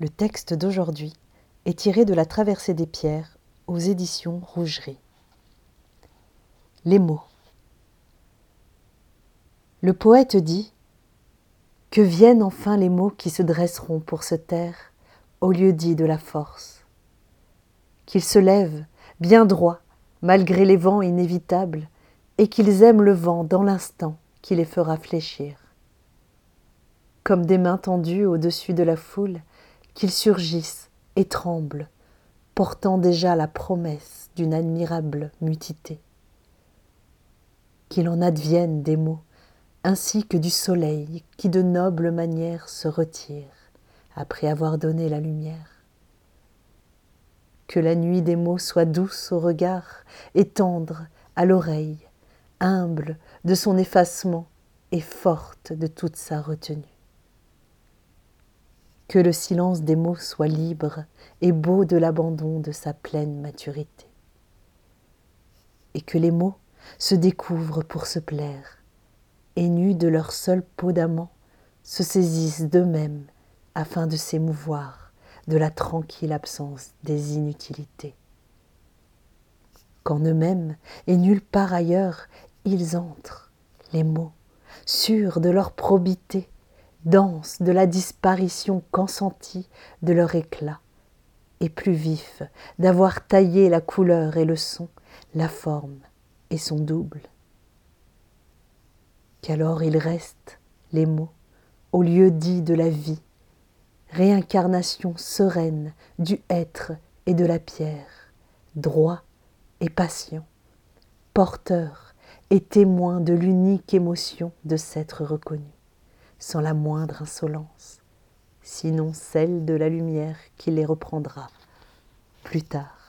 Le texte d'aujourd'hui est tiré de La Traversée des Pierres aux éditions Rougerie. Les mots. Le poète dit Que viennent enfin les mots qui se dresseront pour se taire au lieu dit de la force? Qu'ils se lèvent bien droits malgré les vents inévitables et qu'ils aiment le vent dans l'instant qui les fera fléchir. Comme des mains tendues au-dessus de la foule, qu'ils surgissent et tremblent, portant déjà la promesse d'une admirable mutité. Qu'il en advienne des mots, ainsi que du soleil qui de noble manière se retire après avoir donné la lumière. Que la nuit des mots soit douce au regard et tendre à l'oreille, humble de son effacement et forte de toute sa retenue. Que le silence des mots soit libre et beau de l'abandon de sa pleine maturité. Et que les mots se découvrent pour se plaire, et nus de leur seule peau d'amant, se saisissent d'eux-mêmes afin de s'émouvoir de la tranquille absence des inutilités. Qu'en eux-mêmes et nulle part ailleurs, ils entrent, les mots, sûrs de leur probité, dansent de la disparition consentie de leur éclat, et plus vifs d'avoir taillé la couleur et le son, la forme et son double. Qu'alors il reste, les mots, au lieu dit de la vie, réincarnation sereine du être et de la pierre, droit et patient, porteur et témoin de l'unique émotion de s'être reconnu, sans la moindre insolence, sinon celle de la lumière qui les reprendra plus tard.